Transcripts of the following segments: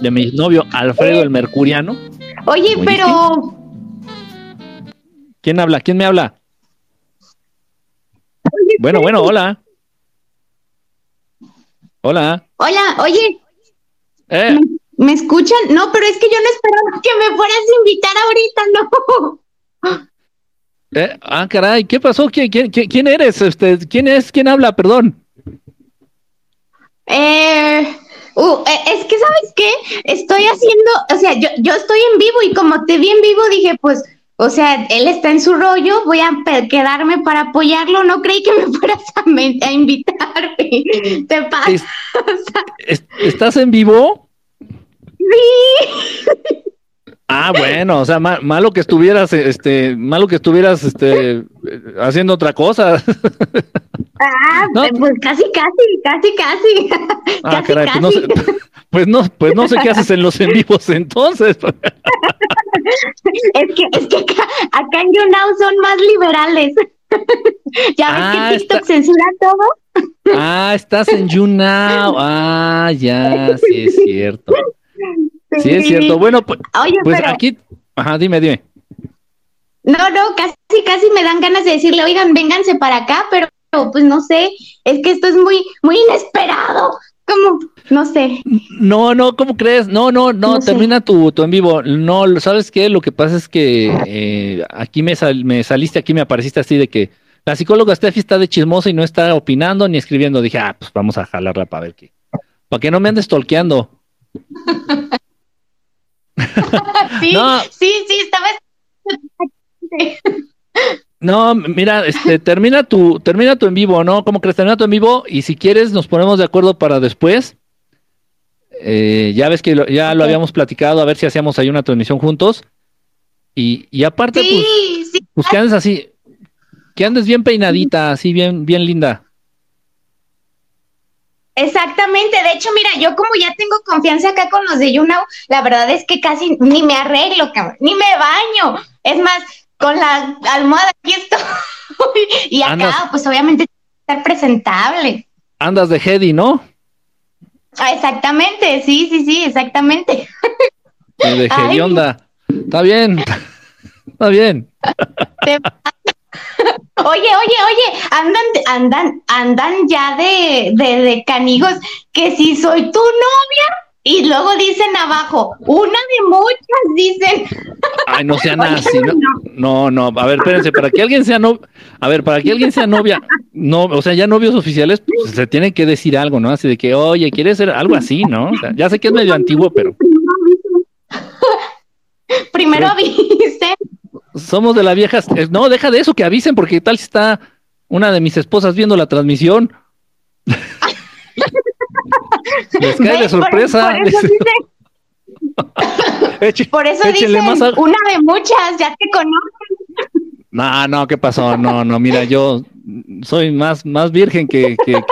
de mi novio Alfredo el Mercuriano. Oye, pero. ¿Quién habla? ¿Quién me habla? bueno, bueno, hola. Hola. Hola, oye. Eh. ¿Me, escuchan? No, pero es que yo no esperaba que me fueras a invitar ahorita, no. Eh, ah, caray, ¿qué pasó? ¿Quién, quién, quién eres? Este, ¿Quién es? ¿Quién habla? Perdón. Eh, uh, eh, es que, ¿sabes qué? Estoy haciendo, o sea, yo, yo estoy en vivo y como te vi en vivo dije, pues, o sea, él está en su rollo, voy a quedarme para apoyarlo, no creí que me fueras a, invitar. ¿Te pasa? ¿Estás en vivo? Sí. Ah, bueno, o sea, malo que estuvieras, este, malo que estuvieras, este, haciendo otra cosa. Ah, pues casi, casi, casi, casi. Ah, caray, Pues, no sé, pues no, pues no sé qué haces en los en vivos entonces. es que, es que acá, en YouNow son más liberales. ya ves que ah, TikTok censura todo. ah, estás en YouNow. Ah, ya, sí es cierto. Sí, es cierto. Bueno, pues, pues aquí, ajá, dime, dime. No, no, casi, casi me dan ganas de decirle, oigan, vénganse para acá, pero pues no sé, es que esto es muy, muy inesperado. Como, no sé. No, no, ¿cómo crees? No, no, no, termina tu, tu, en vivo. No, ¿sabes qué? Lo que pasa es que eh, aquí me, me saliste, aquí me apareciste así de que la psicóloga Steffi está de chismosa y no está opinando ni escribiendo. Dije, ah, pues vamos a jalarla para ver qué. Para que no me andes tolqueando. sí, sí, sí, estaba. No, mira, este, termina tu, termina tu en vivo, ¿no? ¿Cómo crees? Termina tu en vivo y si quieres nos ponemos de acuerdo para después. Eh, ya ves que ya lo habíamos platicado, a ver si hacíamos ahí una transmisión juntos. Y, y aparte, pues, pues que andes así, que andes bien peinadita, así bien, bien linda. Exactamente, de hecho, mira, yo como ya tengo confianza acá con los de YouNow, la verdad es que casi ni me arreglo, ni me baño. Es más, con la almohada aquí estoy. y acá, pues obviamente, estar presentable. Andas de Hedy, ¿no? Ah, exactamente, sí, sí, sí, exactamente. de Hedy onda. Está bien, está bien. Oye, oye, oye, andan, andan, andan ya de, de, de canigos que si soy tu novia, y luego dicen abajo, una de muchas, dicen. Ay, no sean así, ¿no? No, no, a ver, espérense, para que alguien sea no, a ver, para que alguien sea novia, no, o sea, ya novios oficiales, pues, se tiene que decir algo, ¿no? Así de que, oye, ¿quieres ser algo así, no? O sea, ya sé que es medio antiguo, pero. Primero avisen. Somos de la vieja, no, deja de eso, que avisen, porque tal si está una de mis esposas viendo la transmisión. Les cae de sorpresa. Por eso dice, una de muchas, ya te conocen. No, no, ¿qué pasó? No, no, mira, yo soy más, más virgen que, que,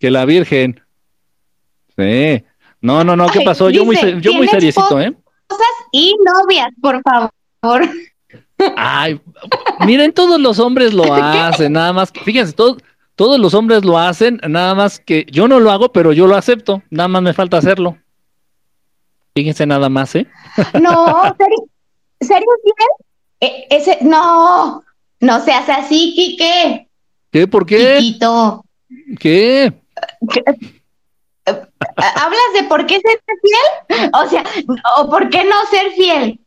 que, la virgen. Sí. No, no, no, ¿qué pasó? yo muy, yo muy seriecito, ¿eh? Y novias, por favor. Ay, miren, todos los hombres lo hacen, nada más. Fíjense, todos, todos los hombres lo hacen, nada más que yo no lo hago, pero yo lo acepto. Nada más me falta hacerlo. Fíjense nada más, ¿eh? No, ¿serio, eh, ese, no, no seas así, Quique. ¿Qué? ¿Por qué? ¿Qué? Eh, ¿Hablas de por qué ser fiel? O sea, ¿o por qué no ser fiel?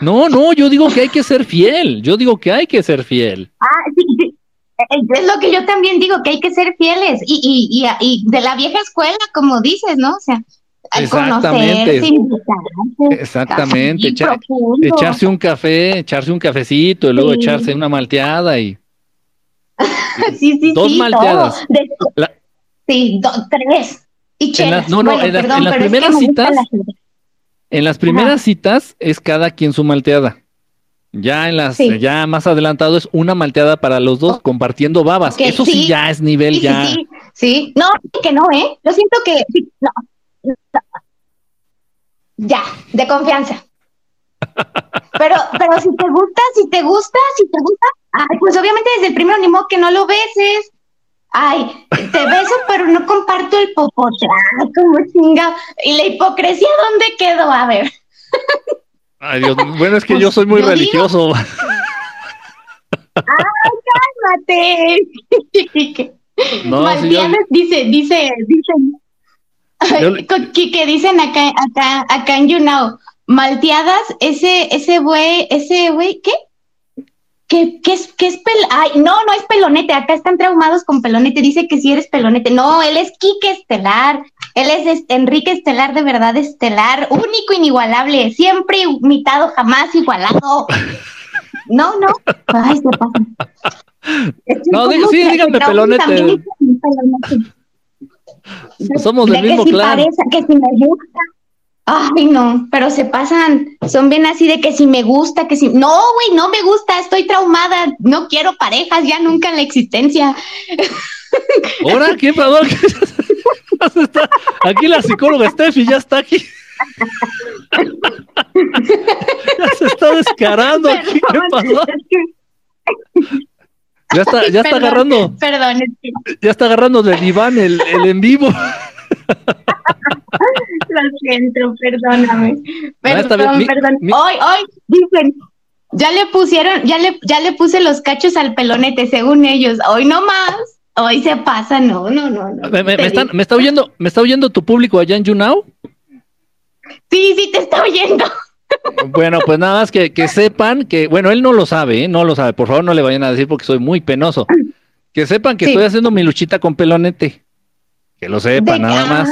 No, no, yo digo que hay que ser fiel. Yo digo que hay que ser fiel. Ah, sí, sí. Eh, es lo que yo también digo, que hay que ser fieles y, y, y, de la vieja escuela, como dices, ¿no? O sea, Exactamente. Exactamente. echarse un café, echarse un cafecito y luego echarse una malteada y. sí, sí, dos malteadas. Sí, tres. Y no, no, en, las primeras citas. En las primeras citas es cada quien su malteada. Ya en las, ya más adelantado es una malteada para los dos, oh. compartiendo babas. Eso sí, ya es nivel ya. Sí, sí, no, que no, ¿eh? Yo siento que no, Ya, de confianza. Pero, pero si te gusta, si te gusta, si te gusta, ay, pues obviamente desde el primero ni modo que no lo beses. Ay, te beso, pero no comparto el popotlán, como chinga. ¿Y la hipocresía dónde quedó? A ver. Ay, Dios, bueno, es que yo soy muy religioso. ¡Ay, cálmate! No, dice, dice, dice, Quique, dicen acá, acá, acá en YouNow, malteadas, ese, ese güey, ese güey, ¿qué? ¿Qué, qué es, qué es pel Ay, no, no es pelonete, acá están traumados con pelonete, dice que si eres pelonete, no, él es Quique Estelar, él es Enrique Estelar de verdad estelar, único, inigualable, siempre imitado, jamás igualado. No, no, ay, se pasa. no, sí, díganme pelonete. Somos del mismo que clan. que si me gusta, Ay, no, pero se pasan, son bien así de que si me gusta, que si, no, güey, no me gusta, estoy traumada, no quiero parejas ya nunca en la existencia. ¿Ahora? ¿Quién pasó? Aquí la psicóloga Steffi ya está aquí. ya se está descarando aquí. ¿Qué pasó? Ya está, ya está agarrando. Perdón, Ya está agarrando del diván el, el en vivo. Lo siento, perdóname. Perdón, perdón. Hoy, hoy, dicen, ya le pusieron, ya le, ya le puse los cachos al pelonete, según ellos. Hoy no más. Hoy se pasa, no, no, no. no me, está oyendo, ¿Me está oyendo tu público allá en YouNow? Sí, sí, te está oyendo. Bueno, pues nada más que, que sepan que, bueno, él no lo sabe, ¿eh? no lo sabe, por favor no le vayan a decir porque soy muy penoso. Que sepan que estoy haciendo mi luchita con pelonete. Que lo sepan, nada más.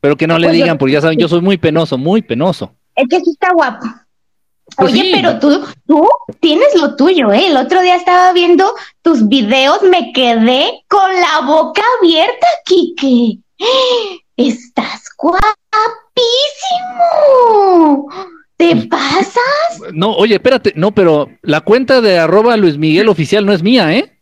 Pero que no le pues digan, porque ya saben, yo soy muy penoso, muy penoso. Es que sí está guapo. Pues Oye, pero tú, tú tienes lo tuyo, ¿eh? El otro día estaba viendo tus videos, me quedé con la boca abierta, Kike. Estás guapísimo. ¿Te pasas? No, oye, espérate, no, pero la cuenta de arroba Luis Miguel oficial no es mía, ¿eh?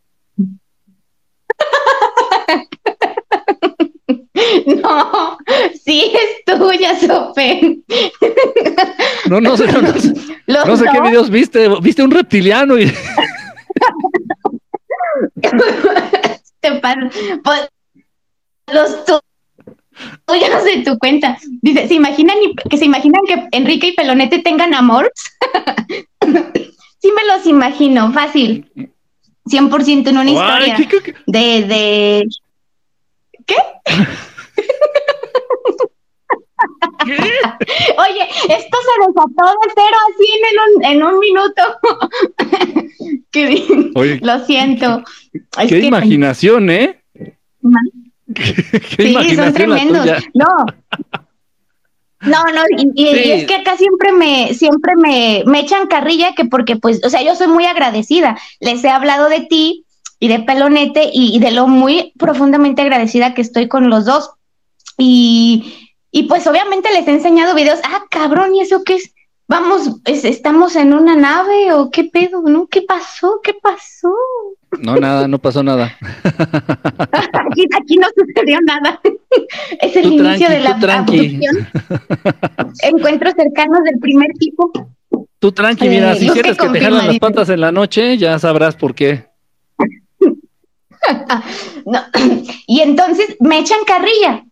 No, sí es tuya, Sofen. No, no sé, no, sé, no sé qué videos viste. Viste un reptiliano y. pues, los tuyos de tu cuenta. Dice, ¿se imaginan que se imaginan que Enrique y Pelonete tengan amor? sí me los imagino, fácil. 100% en una historia de, de ¿Qué? Oye, esto se desató de cero así en un, en un minuto. lo siento. qué imaginación, ¿eh? sí, son tremendos. No. No, no, y, es que acá siempre me, siempre me, me echan carrilla que porque, pues, o sea, yo soy muy agradecida. Les he hablado de ti y de Pelonete y, de lo muy profundamente agradecida que estoy con los dos. Y, y pues obviamente les he enseñado videos, ah, cabrón, ¿y eso qué es? Vamos, ¿estamos en una nave o qué pedo? ¿No? ¿Qué pasó? ¿Qué pasó? No, nada, no pasó nada. aquí, aquí no sucedió nada. es el inicio de la abducción. Encuentros cercanos del primer tipo. Tú tranqui, mira, eh, si quieres que te jalan las patas en la noche, ya sabrás por qué. Y entonces me echan carrilla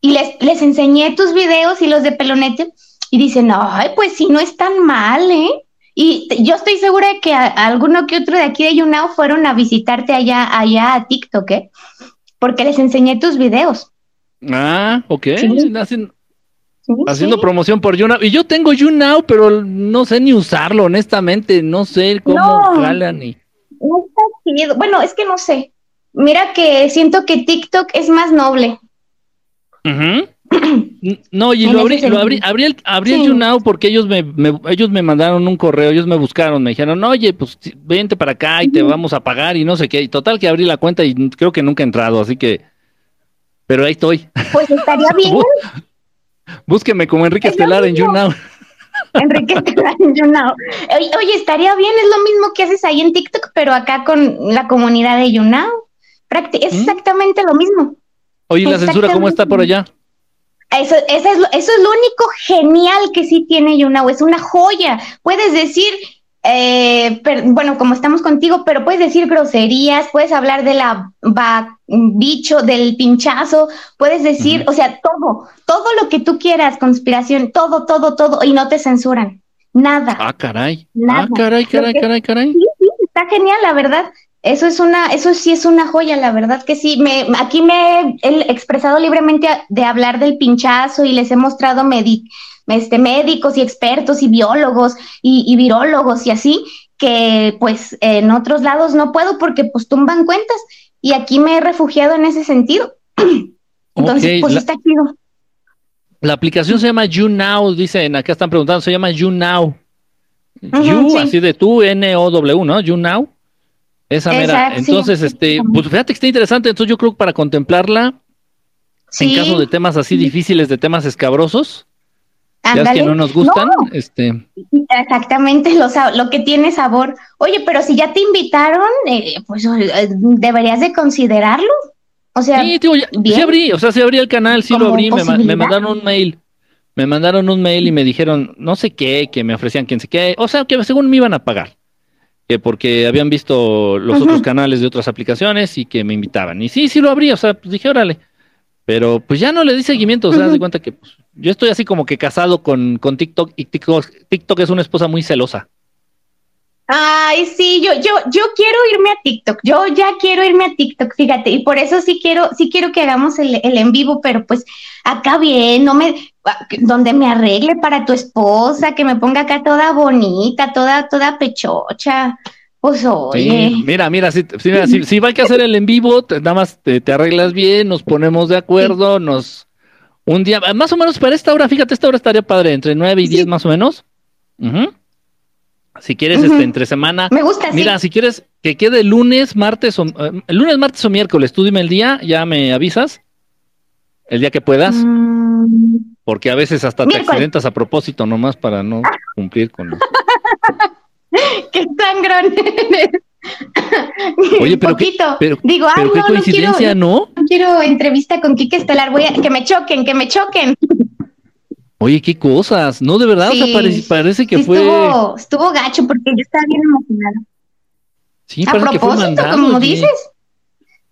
y les, les enseñé tus videos y los de Pelonete y dicen, ay, pues sí, no es tan mal, ¿eh? Y yo estoy segura de que alguno que otro de aquí de YouNow fueron a visitarte allá, allá a TikTok, ¿eh? Porque les enseñé tus videos. Ah, ok. haciendo promoción por YouNow. Y yo tengo YouNow, pero no sé ni usarlo, honestamente. No sé cómo no, jalan. No está Bueno, es que no sé. Mira que siento que TikTok es más noble. No, y lo abrí, lo abrí, abrí el, abrí el YouNow porque ellos me, ellos me mandaron un correo, ellos me buscaron, me dijeron, oye, pues vente para acá y te vamos a pagar y no sé qué. Y total que abrí la cuenta y creo que nunca he entrado, así que, pero ahí estoy. Pues estaría bien. Búsqueme como Enrique Estelar en YouNow. Enrique Estelar en YouNow. Oye, estaría bien, es lo mismo que haces ahí en TikTok, pero acá con la comunidad de YouNow. Es ¿Mm? exactamente lo mismo. Oye, ¿la censura cómo está por allá? Eso, eso, es lo, eso es lo único genial que sí tiene YouNow, es una joya. Puedes decir eh, bueno, como estamos contigo, pero puedes decir groserías, puedes hablar de la bicho, del pinchazo, puedes decir, o sea, todo, todo lo que tú quieras, conspiración, todo, todo, todo, y no te censuran. Nada. Ah, caray. Ah, caray, caray, caray, caray. Sí, sí, está genial, la verdad. Eso es una, eso sí es una joya, la verdad que sí. Me, aquí me he expresado libremente de hablar del pinchazo y les he mostrado este, médicos y expertos y biólogos y, y, virólogos y así, que pues en otros lados no puedo porque pues tumban cuentas y aquí me he refugiado en ese sentido. Entonces, pues está chido. La aplicación se llama YouNow, dicen, acá están preguntando, se llama YouNow. you, así de tú, N-O-W, ¿no? YouNow. Esa mera. Entonces, este, pues fíjate que está interesante. Entonces, yo creo que para contemplarla, en caso de temas así difíciles, de temas escabrosos, ya que no nos gustan, este. Exactamente, lo, lo que tiene sabor. Oye, pero si ya te invitaron, eh, pues eh, deberías de considerarlo. O sea, sí, sí abrí, o sea, sí abrí el canal, sí lo abrí, me, me, mandaron un mail. Me mandaron un mail y me dijeron, no sé qué, que me ofrecían quién sé qué, o sea, que según me iban a pagar porque habían visto los otros canales de otras aplicaciones y que me invitaban. Y sí, sí lo abrí, o sea, pues dije, órale. Pero pues ya no le di seguimiento, o sea, de cuenta que pues, yo estoy así como que casado con, con TikTok y TikTok, TikTok es una esposa muy celosa. Ay, sí, yo, yo, yo quiero irme a TikTok, yo ya quiero irme a TikTok, fíjate, y por eso sí quiero, sí quiero que hagamos el, el en vivo, pero pues acá bien, no me, donde me arregle para tu esposa, que me ponga acá toda bonita, toda, toda pechocha. Pues oye. mira, mira, si, si, si, va que hacer el en vivo, nada más te, arreglas bien, nos ponemos de acuerdo, nos un día, más o menos para esta hora, fíjate, esta hora estaría padre, entre nueve y diez más o menos. Si quieres, este, entre semana. Me gusta. Mira, si quieres que quede lunes, martes o eh, lunes, martes o miércoles, tú dime el día, ya me avisas. El día que puedas. Mm. Porque a veces hasta te accidentas a propósito, nomás para no cumplir con. ¡Qué sangrón! Oye, pero, Poquito. pero, Digo, pero qué coincidencia, ¿no? ¿no? quiero entrevista con Quique Estelar, voy a que me choquen, que me choquen. Oye, qué cosas, ¿no? De verdad, o sea, parece, que fue. Estuvo, estuvo gacho porque yo estaba bien emocionada. Sí, a parece que fue mandado, como dices.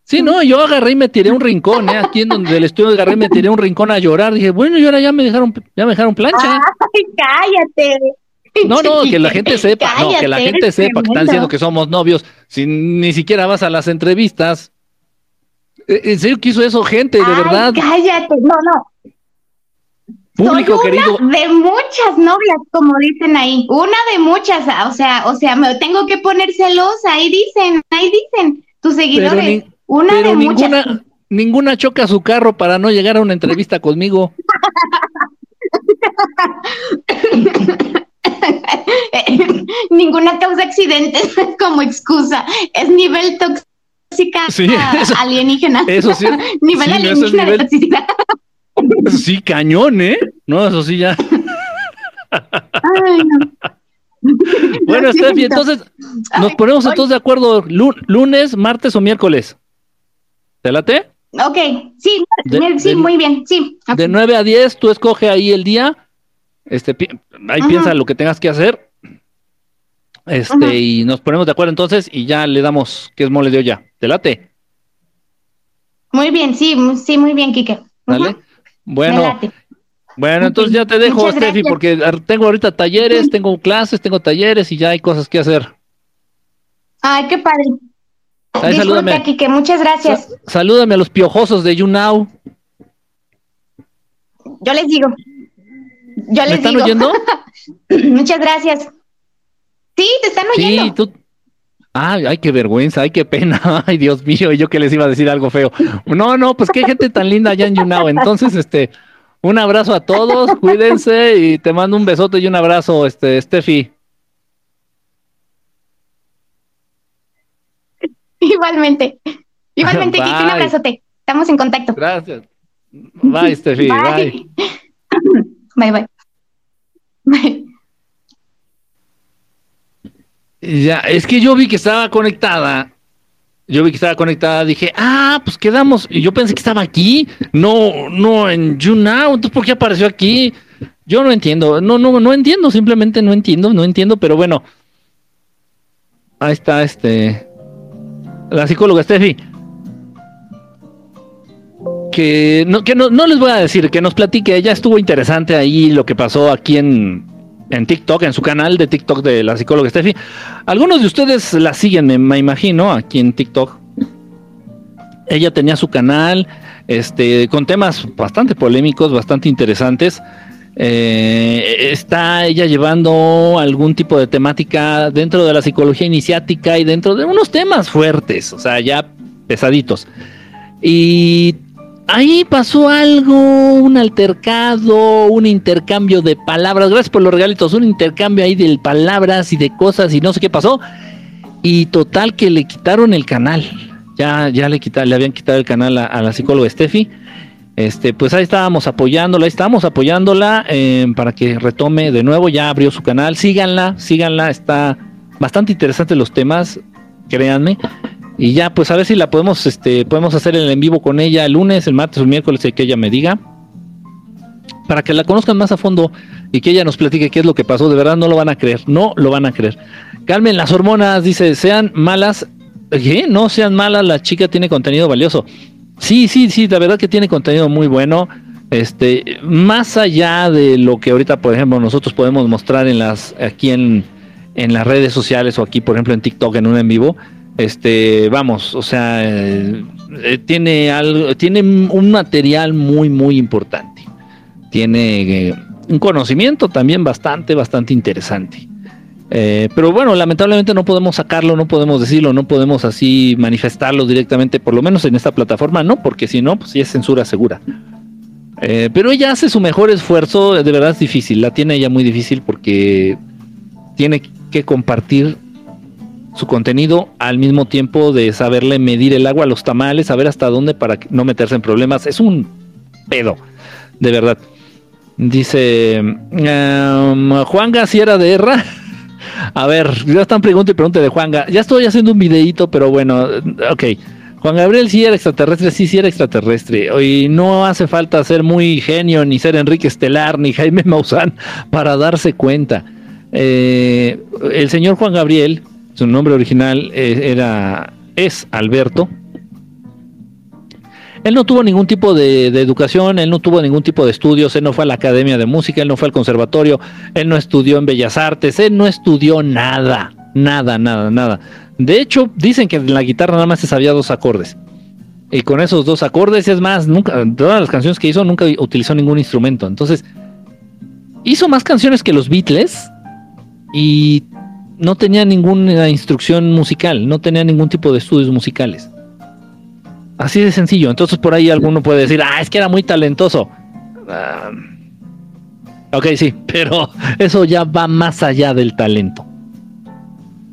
Sí, no, yo agarré y me tiré un rincón, ¿eh? Aquí en donde el estudio agarré y me tiré un rincón a llorar. Dije, bueno, y ahora ya me dejaron, ya me dejaron plancha. Ay, cállate. No, no, que la gente sepa, no, que la gente sepa que están diciendo que somos novios, si ni siquiera vas a las entrevistas. E, ¿En serio que hizo eso gente, de Ay, verdad? Cállate, no, no, Público Soy una De muchas novias, como dicen ahí. Una de muchas, o sea, o sea, me tengo que poner celosa. Ahí dicen, ahí dicen tus seguidores. Una de ninguna, muchas. Ninguna choca su carro para no llegar a una entrevista conmigo. ninguna causa accidentes como excusa. Es nivel tóxica alienígena. Eso sí. nivel alienígena de toxicidad. Sí, cañón, ¿eh? No, eso sí ya. Bueno, Steffi, entonces nos ponemos todos de acuerdo lunes, martes o miércoles. ¿Te late? Ok, sí, sí, muy bien, sí. De 9 a 10, tú escoge ahí el día, este, ahí piensa lo que tengas que hacer, este, y nos ponemos de acuerdo entonces y ya le damos que es mole de olla. ¿Te late? Muy bien, sí, sí, muy bien, Kike. ¿Vale? Bueno, bueno, entonces ya te dejo, Steffi, porque tengo ahorita talleres, tengo clases, tengo talleres y ya hay cosas que hacer. Ay, qué padre. Ay, salúdame. Kike, muchas gracias. salúdame a los piojosos de YouNow. Yo les digo. Yo les ¿Me están oyendo? muchas gracias. Sí, te están oyendo. Sí, tú, Ay, ay, qué vergüenza, ay, qué pena, ay, Dios mío, yo que les iba a decir algo feo. No, no, pues qué gente tan linda allá en YouNow. Entonces, este, un abrazo a todos, cuídense y te mando un besote y un abrazo, este, Steffi. Igualmente, igualmente, Kiki, un abrazote. Estamos en contacto. Gracias. Bye, Steffi, bye. Bye, bye. Bye. Ya, es que yo vi que estaba conectada. Yo vi que estaba conectada, dije, ah, pues quedamos. Y yo pensé que estaba aquí, no, no en YouNow. Entonces, ¿por qué apareció aquí? Yo no entiendo, no, no, no entiendo, simplemente no entiendo, no entiendo, pero bueno, Ahí está este. La psicóloga Steffi. Que, no, que no, les voy a decir, que nos platique. Ella estuvo interesante ahí lo que pasó aquí en, en TikTok, en su canal de TikTok de la psicóloga Steffi. Algunos de ustedes la siguen, me, imagino, aquí en TikTok. Ella tenía su canal, este, con temas bastante polémicos, bastante interesantes. Eh, está ella llevando algún tipo de temática dentro de la psicología iniciática y dentro de unos temas fuertes, o sea, ya pesaditos. Y ahí pasó algo, un altercado, un intercambio de palabras. Gracias por los regalitos, un intercambio ahí de palabras y de cosas y no sé qué pasó. Y total que le quitaron el canal. Ya, ya le, quitaron, le habían quitado el canal a, a la psicóloga Steffi este, pues ahí estábamos apoyándola, ahí estábamos apoyándola eh, para que retome de nuevo, ya abrió su canal, síganla, síganla, está bastante interesante los temas, créanme. Y ya, pues a ver si la podemos, este, podemos hacer el en vivo con ella el lunes, el martes el miércoles, que ella me diga. Para que la conozcan más a fondo y que ella nos platique qué es lo que pasó. De verdad no lo van a creer, no lo van a creer. Calmen las hormonas, dice, sean malas. ¿Qué? No sean malas, la chica tiene contenido valioso. Sí, sí, sí, la verdad que tiene contenido muy bueno. Este, más allá de lo que ahorita, por ejemplo, nosotros podemos mostrar en las, aquí en, en las redes sociales o aquí, por ejemplo, en TikTok en un en vivo, este, vamos, o sea, eh, tiene algo, tiene un material muy, muy importante. Tiene eh, un conocimiento también bastante, bastante interesante. Eh, pero bueno, lamentablemente no podemos sacarlo, no podemos decirlo, no podemos así manifestarlo directamente, por lo menos en esta plataforma, no, porque si no, pues sí es censura segura. Eh, pero ella hace su mejor esfuerzo, de verdad es difícil, la tiene ella muy difícil porque tiene que compartir su contenido al mismo tiempo de saberle medir el agua a los tamales, saber hasta dónde para no meterse en problemas. Es un pedo, de verdad. Dice um, Juan Gaciera de Erra. A ver, ya están preguntando y pregunta de Juanga. Ya estoy haciendo un videito, pero bueno, ok. Juan Gabriel sí era extraterrestre, sí, sí era extraterrestre. Y no hace falta ser muy genio, ni ser Enrique Estelar, ni Jaime Maussan para darse cuenta. Eh, el señor Juan Gabriel, su nombre original eh, era, es Alberto, él no tuvo ningún tipo de, educación, él no tuvo ningún tipo de estudios, él no fue a la academia de música, él no fue al conservatorio, él no estudió en bellas artes, él no estudió nada, nada, nada, nada. De hecho, dicen que en la guitarra nada más se sabía dos acordes. Y con esos dos acordes, es más, nunca, todas las canciones que hizo, nunca utilizó ningún instrumento. Entonces, hizo más canciones que los Beatles y no tenía ninguna instrucción musical, no tenía ningún tipo de estudios musicales. Así de sencillo. Entonces por ahí alguno puede decir, ah, es que era muy talentoso. Ah, ok, sí, pero eso ya va más allá del talento.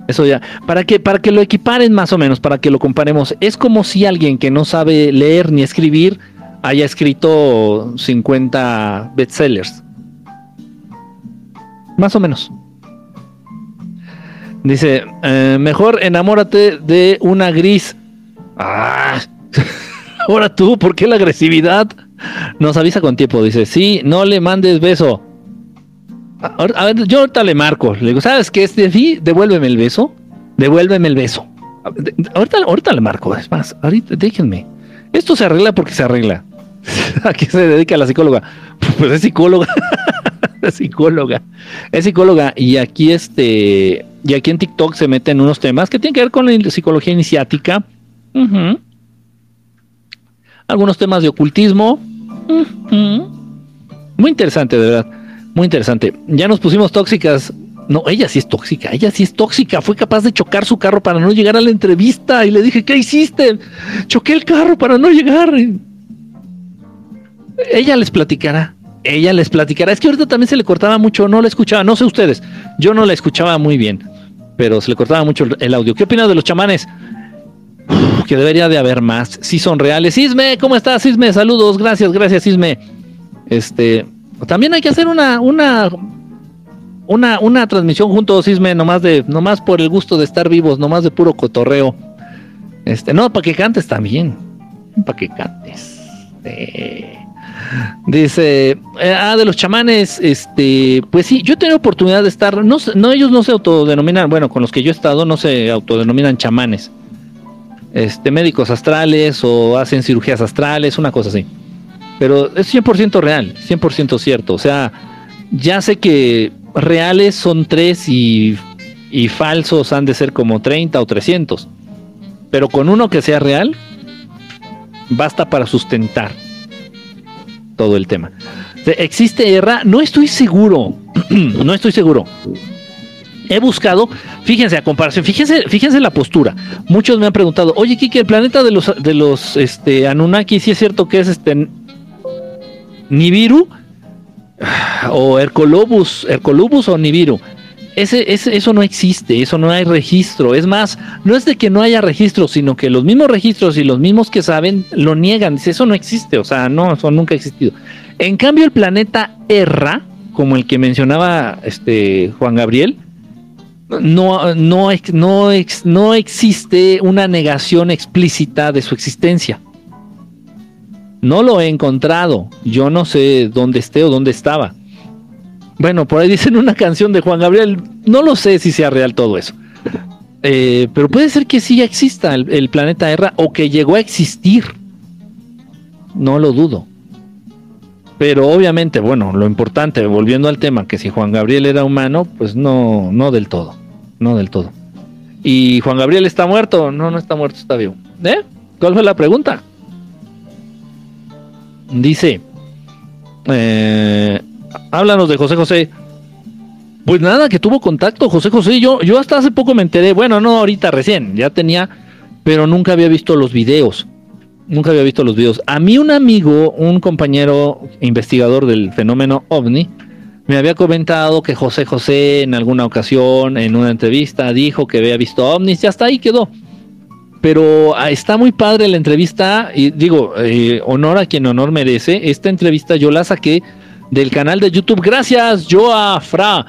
Eso ya, para que, para que lo equiparen más o menos, para que lo comparemos, es como si alguien que no sabe leer ni escribir haya escrito 50 bestsellers. Más o menos. Dice, eh, mejor enamórate de una gris. Ah, Ahora tú, ¿por qué la agresividad? Nos avisa con tiempo, dice, sí, no le mandes beso. A, ver, yo ahorita le marco, le digo, ¿sabes qué, Sí, Devuélveme el beso, devuélveme el beso. Ahorita, ahorita le marco, es más, ahorita déjenme. Esto se arregla porque se arregla. ¿A qué se dedica la psicóloga? Pues es psicóloga. es psicóloga. Es psicóloga. Y aquí este. Y aquí en TikTok se meten unos temas que tienen que ver con la psicología iniciática. Algunos temas de ocultismo. Muy interesante, de verdad. Muy interesante. Ya nos pusimos tóxicas. No, ella sí es tóxica, ella sí es tóxica. Fue capaz de chocar su carro para no llegar a la entrevista. Y le dije, ¿qué hiciste? Choqué el carro para no llegar. Ella les platicará. Ella les platicará. Es que ahorita también se le cortaba mucho, no la escuchaba. No sé ustedes. Yo no la escuchaba muy bien. Pero se le cortaba mucho el audio. ¿Qué opinas de los chamanes? Que debería de haber más. Si son reales. Sisme, ¿cómo estás, Sisme? Saludos, gracias, gracias, Sisme. Este, también hay que hacer una, una, una, una transmisión juntos, Sisme, nomás de, nomás por el gusto de estar vivos, nomás de puro cotorreo. Este, no, para que cantes también. Para que cantes. Dice, eh, ah, de los chamanes, este, pues sí, yo he tenido oportunidad de estar, no, no, ellos no se autodenominan, bueno, con los que yo he estado no se autodenominan chamanes, este, médicos astrales o hacen cirugías astrales, una cosa así. Pero es 100% real, 100% cierto. O sea, ya sé que reales son tres y, y falsos han de ser como 30 o 300. Pero con uno que sea real, basta para sustentar todo el tema. ¿Existe erra? No estoy seguro. no estoy seguro. He buscado, fíjense a comparación, fíjense, fíjense la postura. Muchos me han preguntado, oye Kiki, el planeta de los de los este Anunnaki, si es cierto que es este Nibiru o Hercolobus, Hercolubus o Nibiru. Eso no existe, eso no hay registro. Es más, no es de que no haya registro, sino que los mismos registros y los mismos que saben lo niegan. Dice, eso no existe, o sea, no, eso nunca ha existido. En cambio, el planeta Erra, como el que mencionaba este Juan Gabriel, no, no, no, no existe una negación explícita de su existencia. No lo he encontrado. Yo no sé dónde esté o dónde estaba. Bueno, por ahí dicen una canción de Juan Gabriel. No lo sé si sea real todo eso. Eh, pero puede ser que sí exista el, planeta Erra o que llegó a existir. No lo dudo. Pero obviamente, bueno, lo importante, volviendo al tema, que si Juan Gabriel era humano, pues no, no del todo. No del todo. ¿Y Juan Gabriel está muerto? No, no está muerto, está vivo. ¿Eh? ¿Cuál fue la pregunta? Dice, eh, háblanos de José José. Pues nada, que tuvo contacto José José. Yo, yo hasta hace poco me enteré, bueno, no ahorita recién, ya tenía, pero nunca había visto los videos. Nunca había visto los videos. A mí un amigo, un compañero investigador del fenómeno ovni, me había comentado que José José en alguna ocasión, en una entrevista, dijo que había visto ovnis y hasta ahí quedó. Pero ah, está muy padre la entrevista y digo, eh, honor a quien honor merece. Esta entrevista yo la saqué del canal de YouTube. Gracias, Joa Fra.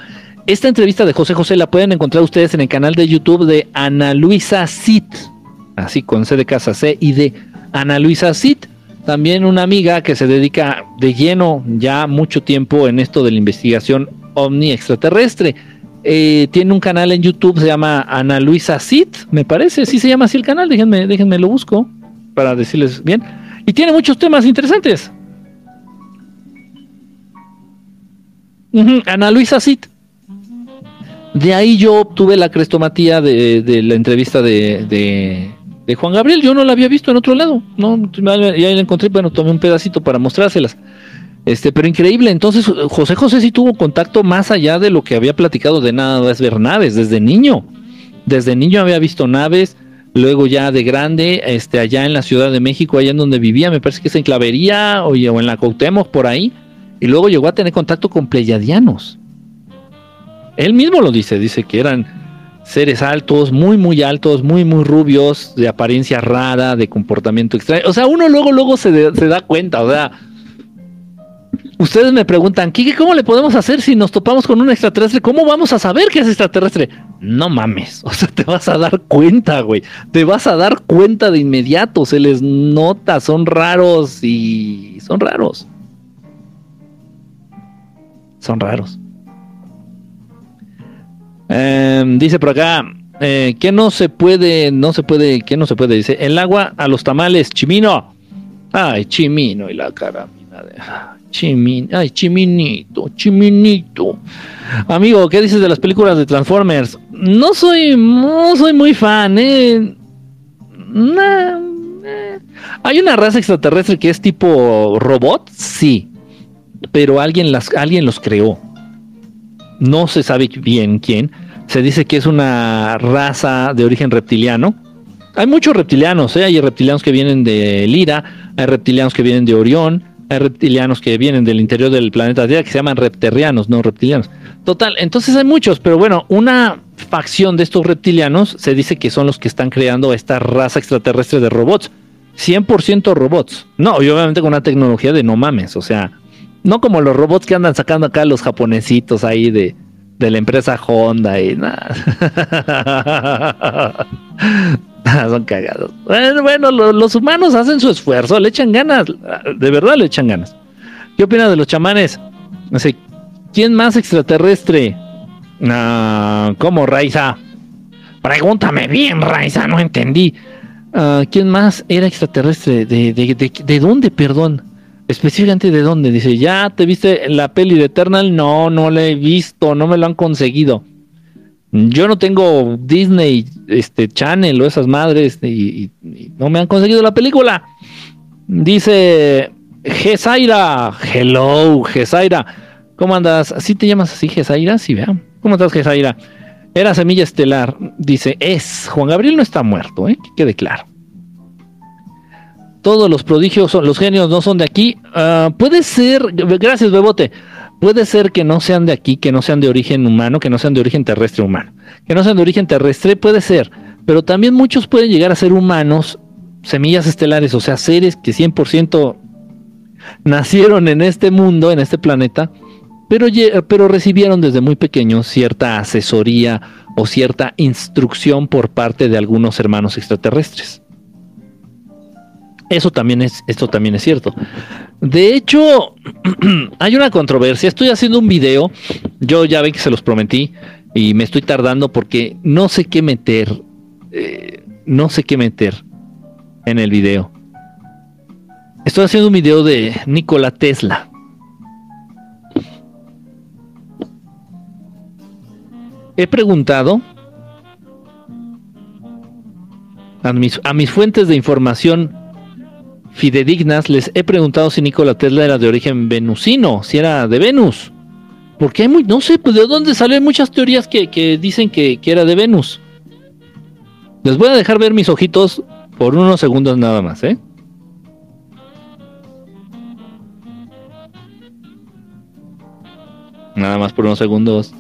Esta entrevista de José José la pueden encontrar ustedes en el canal de YouTube de Ana Luisa Cid, así con C de casa C y de Ana Luisa Cid, también una amiga que se dedica de lleno ya mucho tiempo en esto de la investigación ovni extraterrestre. Eh, tiene un canal en YouTube, se llama Ana Luisa Cid, me parece, sí se llama así el canal, déjenme, déjenme lo busco para decirles bien. Y tiene muchos temas interesantes. Ana Luisa Cid. De ahí yo obtuve la crestomatía de, la entrevista de, Juan Gabriel. Yo no la había visto en otro lado. No, ya la encontré, bueno, tomé un pedacito para mostrárselas. Este, pero increíble. Entonces, José José sí tuvo contacto más allá de lo que había platicado de nada más ver naves, desde niño. Desde niño había visto naves, luego ya de grande, este, allá en la Ciudad de México, allá en donde vivía, me parece que es en Clavería o, en la Cautemos, por ahí y luego llegó a tener contacto con pleyadianos. Él mismo lo dice, dice que eran seres altos, muy, muy altos, muy, muy rubios, de apariencia rara, de comportamiento extraño. O sea, uno luego, luego se, da cuenta, o sea, ustedes me preguntan, Kike, ¿cómo le podemos hacer si nos topamos con un extraterrestre? ¿Cómo vamos a saber que es extraterrestre? No mames, o sea, te vas a dar cuenta, güey. Te vas a dar cuenta de inmediato, se les nota, son raros y son raros son raros. Em, dice por acá, eh, que no se puede, no se puede, que no se puede, dice, el agua a los tamales, chimino. Ay, chimino y la cara de... Chimino, ay, chiminito, chiminito. Amigo, ¿qué dices de las películas de Transformers? No soy, no soy muy fan, eh. eh. Hay una raza extraterrestre que es tipo robot, sí pero alguien, las, alguien los creó. No se sabe bien quién. Se dice que es una raza de origen reptiliano. Hay muchos reptilianos, ¿eh? hay reptilianos que vienen de Lira, hay reptilianos que vienen de Orión, hay reptilianos que vienen del interior del planeta Tierra que se llaman repterianos, no reptilianos. Total, entonces hay muchos, pero bueno, una facción de estos reptilianos se dice que son los que están creando esta raza extraterrestre de robots. 100% robots. No, y obviamente con una tecnología de no mames, o sea, no como los robots que andan sacando acá los japonesitos ahí de, la empresa Honda y nada. Son cagados. Bueno, los humanos hacen su esfuerzo, le echan ganas, de verdad le echan ganas. ¿Qué opina de los chamanes? No sé, ¿quién más extraterrestre? Ah, ¿Cómo, Raiza? Pregúntame bien, Raiza, no entendí. Ah, ¿Quién más era extraterrestre? ¿De, de, dónde, perdón? Específicamente de dónde. Dice, ¿ya te viste la peli de Eternal? No, no la he visto, no me lo han conseguido. Yo no tengo Disney este, Channel o esas madres y, no me han conseguido la película. Dice Gesaira. Hello, Gesaira. ¿Cómo andas? ¿Así te llamas así, Gesaira? Sí, vean. ¿Cómo estás, Gesaira? Era Semilla Estelar. Dice, es. Juan Gabriel no está muerto, ¿eh? Que quede claro. Todos los prodigios, los genios no son de aquí. Ah, puede ser, gracias, Bebote. Puede ser que no sean de aquí, que no sean de origen humano, que no sean de origen terrestre humano. Que no sean de origen terrestre, puede ser. Pero también muchos pueden llegar a ser humanos, semillas estelares, o sea, seres que 100% nacieron en este mundo, en este planeta, pero, pero recibieron desde muy pequeños cierta asesoría o cierta instrucción por parte de algunos hermanos extraterrestres. Eso también es, esto también es cierto. De hecho, hay una controversia. Estoy haciendo un video. Yo ya ve que se los prometí y me estoy tardando porque no sé qué meter. Eh, no sé qué meter en el video. Estoy haciendo un video de Nikola Tesla. He preguntado a mis, a mis fuentes de información fidedignas, les he preguntado si Nikola Tesla era de origen venusino, si era de Venus. Porque hay muy, no sé, pues de dónde salen muchas teorías que, dicen que, que, era de Venus. Les voy a dejar ver mis ojitos por unos segundos nada más, ¿eh? Nada más por unos segundos.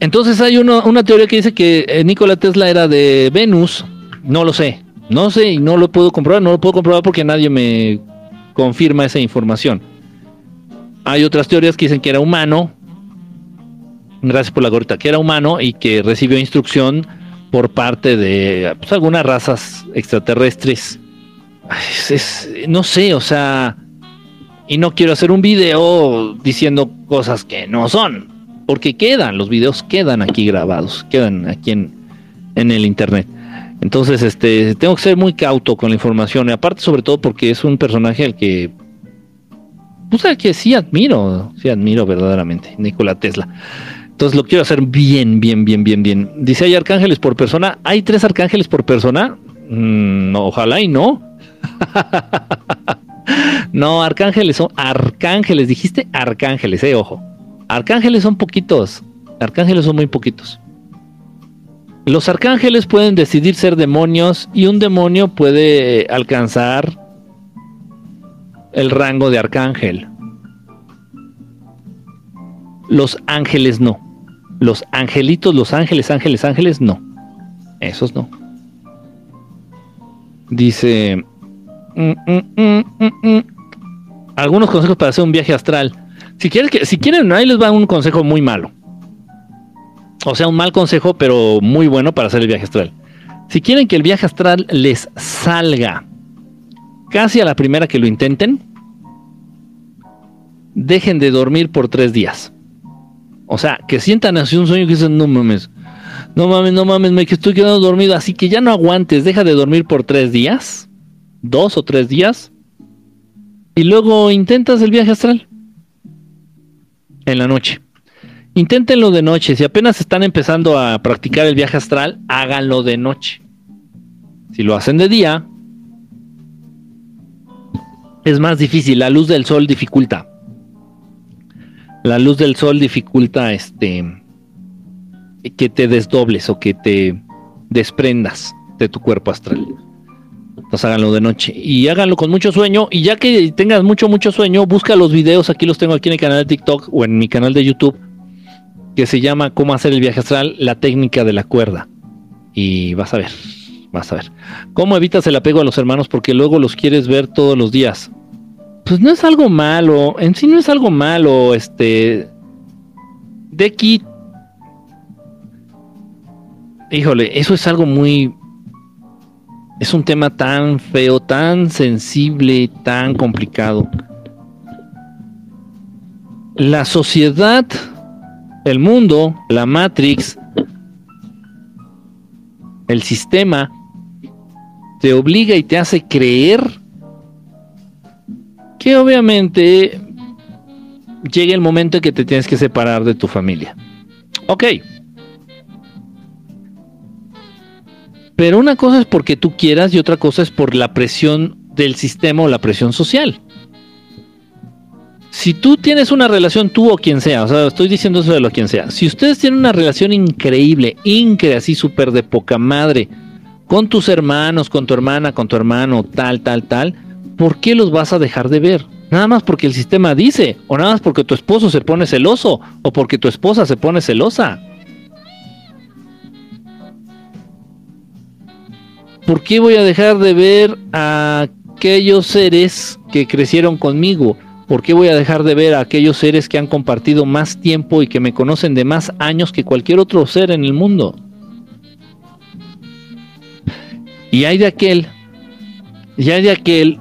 Entonces hay una teoría que dice que eh, Nikola Tesla era de Venus. No lo sé. No sé y no lo puedo comprobar. No lo puedo comprobar porque nadie me confirma esa información. Hay otras teorías que dicen que era humano. Gracias por la gorita. Que era humano y que recibió instrucción por parte de pues, algunas razas extraterrestres. no sé, o sea. Y no quiero hacer un video diciendo cosas que no son porque quedan, los videos quedan aquí grabados, quedan aquí en, en el internet. Entonces, este, tengo que ser muy cauto con la información, y aparte sobre todo porque es un personaje al que, pues al que sí admiro, sí admiro verdaderamente, Nikola Tesla. Entonces lo quiero hacer bien, bien, bien, bien, bien. Dice, ¿hay arcángeles por persona? ¿Hay tres arcángeles por persona? Mm, ojalá y no. no, arcángeles son arcángeles, dijiste arcángeles, eh, ojo. Arcángeles son poquitos. Arcángeles son muy poquitos. Los arcángeles pueden decidir ser demonios y un demonio puede alcanzar el rango de arcángel. Los ángeles no. Los angelitos, los ángeles, ángeles, ángeles no. Esos no. Dice... Mm, mm, mm, algunos consejos para hacer un viaje astral. Si, si quieren, ahí les va un consejo muy malo. O sea, un mal consejo, pero muy bueno para hacer el viaje astral. Si quieren que el viaje astral les salga casi a la primera que lo intenten, dejen de dormir por tres días. O sea, que sientan así un sueño que dicen, no mames, no mames, no mames, me estoy quedando dormido, así que ya no aguantes, deja de dormir por tres días, dos o tres días, y luego intentas el viaje astral en la noche. Inténtenlo de noche. Si apenas están empezando a practicar el viaje astral, háganlo de noche. Si lo hacen de día, es más difícil. La luz del sol dificulta. La luz del sol dificulta este que te desdobles o que te desprendas de tu cuerpo astral. Entonces háganlo de noche y háganlo con mucho sueño. Y ya que tengas mucho, mucho sueño, busca los videos. Aquí los tengo aquí en el canal de TikTok o en mi canal de YouTube. Que se llama Cómo hacer el viaje astral, la técnica de la cuerda. Y vas a ver, vas a ver. ¿Cómo evitas el apego a los hermanos? Porque luego los quieres ver todos los días. Pues no es algo malo. En sí no es algo malo. Este. De. Híjole, eso es algo muy es un tema tan feo, tan sensible, tan complicado. La sociedad, el mundo, la Matrix, el sistema, te obliga y te hace creer que obviamente llega el momento en que te tienes que separar de tu familia. Ok. Pero una cosa es porque tú quieras y otra cosa es por la presión del sistema o la presión social. Si tú tienes una relación, tú o quien sea, o sea, estoy diciendo eso de lo quien sea. Si ustedes tienen una relación increíble, increíble, así súper de poca madre, con tus hermanos, con tu hermana, con tu hermano, tal, tal, tal, ¿por qué los vas a dejar de ver? Nada más porque el sistema dice, o nada más porque tu esposo se pone celoso, o porque tu esposa se pone celosa. ¿Por qué voy a dejar de ver a aquellos seres que crecieron conmigo? ¿Por qué voy a dejar de ver a aquellos seres que han compartido más tiempo y que me conocen de más años que cualquier otro ser en el mundo? Y hay de aquel, y hay de aquel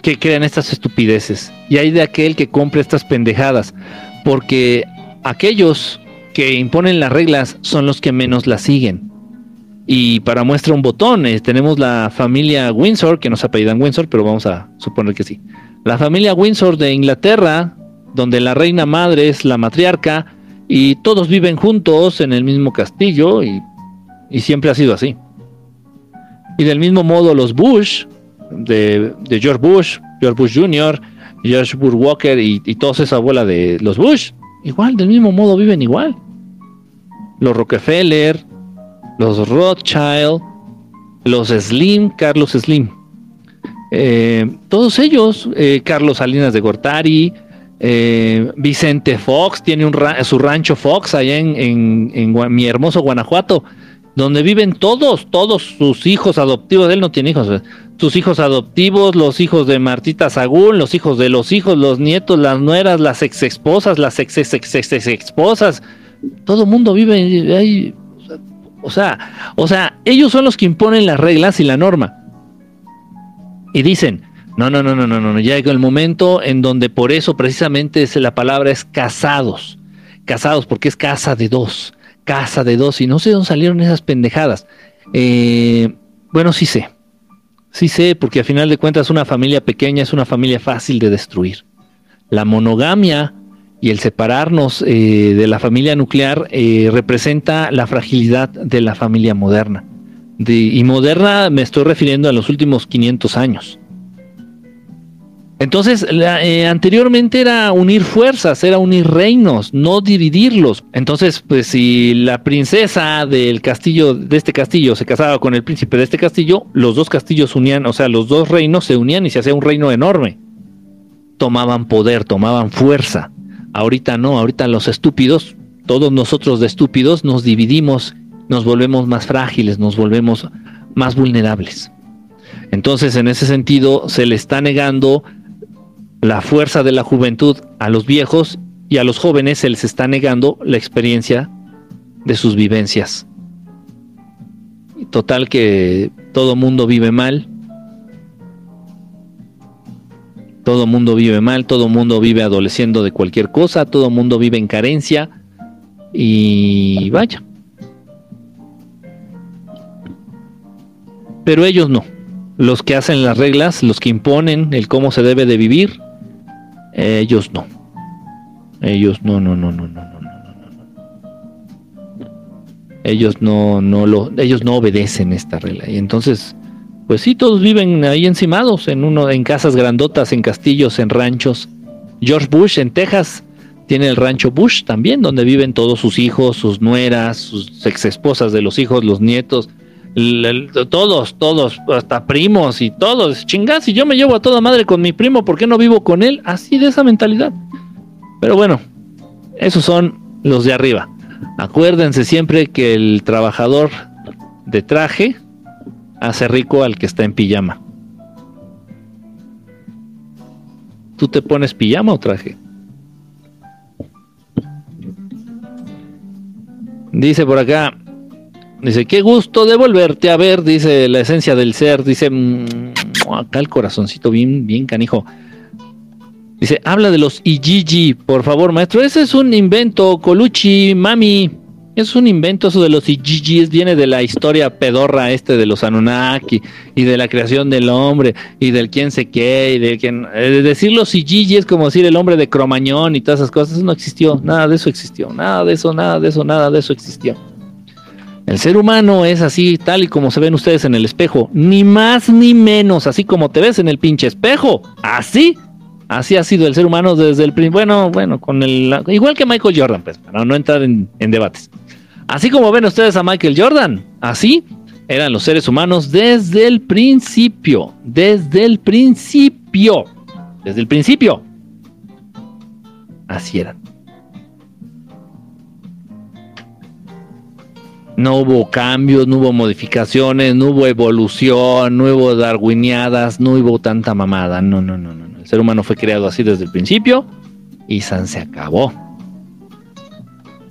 que crean estas estupideces, y hay de aquel que compre estas pendejadas, porque aquellos que imponen las reglas son los que menos las siguen. Y para muestra un botón, eh, tenemos la familia Windsor, que no se apellidan Windsor, pero vamos a suponer que sí. La familia Windsor de Inglaterra, donde la reina madre es la matriarca y todos viven juntos en el mismo castillo y, siempre ha sido así. Y del mismo modo los Bush, de, George Bush, George Bush Jr., George Bush Walker y, y toda esa abuela de los Bush, igual, del mismo modo viven igual. Los Rockefeller, los Rothschild, los Slim, Carlos Slim. Eh, todos ellos, eh, Carlos Salinas de Gortari, eh, Vicente Fox, tiene su rancho Fox allá en, mi hermoso Guanajuato, donde viven todos, todos sus hijos adoptivos, él no tiene hijos, sus hijos adoptivos, los hijos de Martita Sagún, los hijos de los hijos, los nietos, las nueras, las ex esposas, las ex ex ex, ex esposas, todo mundo vive ahí o sea, o sea, ellos son los que imponen las reglas y la norma. Y dicen, no, no, no, no, no, no, ya llegó el momento en donde por eso precisamente es, la palabra es casados. Casados, porque es casa de dos, casa de dos, y no sé dónde salieron esas pendejadas. Eh, bueno, sí sé, sí sé, porque al final de cuentas una familia pequeña es una familia fácil de destruir. La monogamia y el separarnos eh, de la familia nuclear eh, representa la fragilidad de la familia moderna. y moderna me estoy refiriendo a los últimos 500 años. Entonces, eh, anteriormente era unir fuerzas, era unir reinos, no dividirlos. Entonces, pues si la princesa del castillo, de este castillo, se casaba con el príncipe de este castillo, los dos castillos unían, o sea, los dos reinos se unían y se hacía un reino enorme. Tomaban poder, tomaban fuerza. Ahorita no, ahorita los estúpidos, todos nosotros de estúpidos nos dividimos, nos volvemos más frágiles, nos volvemos más vulnerables. Entonces, en ese sentido, se le está negando la fuerza de la juventud a los viejos y a los jóvenes se les está negando la experiencia de sus vivencias. Total que todo mundo vive mal, Todo mundo vive mal, todo mundo vive adoleciendo de cualquier cosa, todo mundo vive en carencia y vaya. Pero ellos no. Los que hacen las reglas, los que imponen el cómo se debe de vivir, ellos no. Ellos no, no, no, no, no, no, no, no. Ellos no, no lo, ellos no obedecen esta regla. Y entonces pues sí, todos viven ahí encimados, en uno, en casas grandotas, en castillos, en ranchos. George Bush en Texas tiene el rancho Bush también, donde viven todos sus hijos, sus nueras, sus ex esposas de los hijos, los nietos, todos, todos, hasta primos y todos. Chingas, si yo me llevo a toda madre con mi primo, ¿por qué no vivo con él? Así de esa mentalidad. Pero bueno, esos son los de arriba. Acuérdense siempre que el trabajador de traje hace rico al que está en pijama. ¿Tú te pones pijama o traje? Dice por acá, Dice, qué gusto de volverte a ver, dice la esencia del ser. Dice, mm, acá el corazoncito bien, bien canijo. Dice, habla de los Ijiji, por favor, maestro. Ese es un invento, Colucci, mami. Es un invento eso de los Ijiji, viene de la historia pedorra este de los Anunnaki y de la creación del hombre y del quién se qué y de quién... Eh, decir los es como decir el hombre de Cromañón y todas esas cosas, no existió, nada de eso existió, nada de eso, nada de eso, nada de eso existió. El ser humano es así, tal y como se ven ustedes en el espejo, ni más ni menos, así como te ves en el pinche espejo, así, así ha sido el ser humano desde el bueno, bueno, con el igual que Michael Jordan, pues, para no entrar en, debates. Así como ven ustedes a Michael Jordan, así eran los seres humanos desde el principio, desde el principio, desde el principio. Así eran. No hubo cambios, no hubo modificaciones, no hubo evolución, no hubo darwiniadas, no hubo tanta mamada. No, no, no, no. El ser humano fue creado así desde el principio y San se acabó.